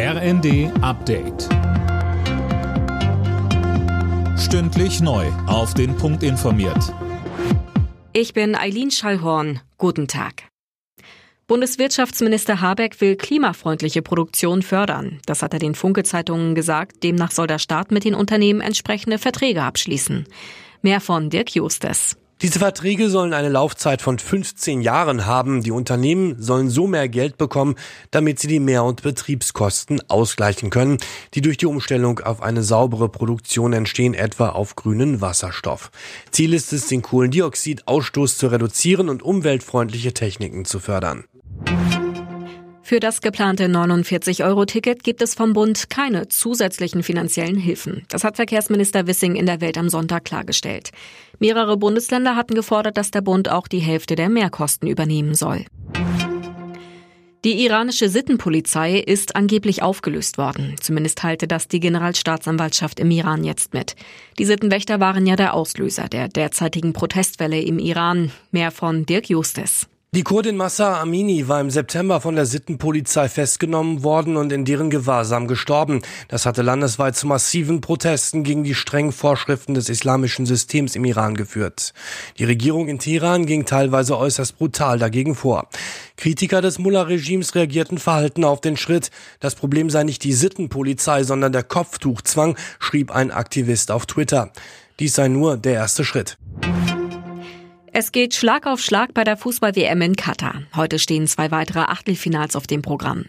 RND Update. Stündlich neu. Auf den Punkt informiert. Ich bin Eileen Schallhorn. Guten Tag. Bundeswirtschaftsminister Habeck will klimafreundliche Produktion fördern. Das hat er den Funke-Zeitungen gesagt. Demnach soll der Staat mit den Unternehmen entsprechende Verträge abschließen. Mehr von Dirk Justes. Diese Verträge sollen eine Laufzeit von 15 Jahren haben. Die Unternehmen sollen so mehr Geld bekommen, damit sie die Mehr- und Betriebskosten ausgleichen können, die durch die Umstellung auf eine saubere Produktion entstehen, etwa auf grünen Wasserstoff. Ziel ist es, den Kohlendioxidausstoß zu reduzieren und umweltfreundliche Techniken zu fördern. Für das geplante 49-Euro-Ticket gibt es vom Bund keine zusätzlichen finanziellen Hilfen. Das hat Verkehrsminister Wissing in der Welt am Sonntag klargestellt. Mehrere Bundesländer hatten gefordert, dass der Bund auch die Hälfte der Mehrkosten übernehmen soll. Die iranische Sittenpolizei ist angeblich aufgelöst worden. Zumindest halte das die Generalstaatsanwaltschaft im Iran jetzt mit. Die Sittenwächter waren ja der Auslöser der derzeitigen Protestwelle im Iran. Mehr von Dirk Justes. Die Kurdin Massa Amini war im September von der Sittenpolizei festgenommen worden und in deren Gewahrsam gestorben. Das hatte landesweit zu massiven Protesten gegen die strengen Vorschriften des islamischen Systems im Iran geführt. Die Regierung in Teheran ging teilweise äußerst brutal dagegen vor. Kritiker des Mullah-Regimes reagierten verhalten auf den Schritt. Das Problem sei nicht die Sittenpolizei, sondern der Kopftuchzwang, schrieb ein Aktivist auf Twitter. Dies sei nur der erste Schritt. Es geht Schlag auf Schlag bei der Fußball-WM in Katar. Heute stehen zwei weitere Achtelfinals auf dem Programm.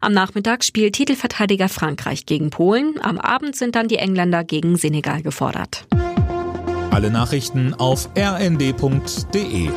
Am Nachmittag spielt Titelverteidiger Frankreich gegen Polen. Am Abend sind dann die Engländer gegen Senegal gefordert. Alle Nachrichten auf rnd.de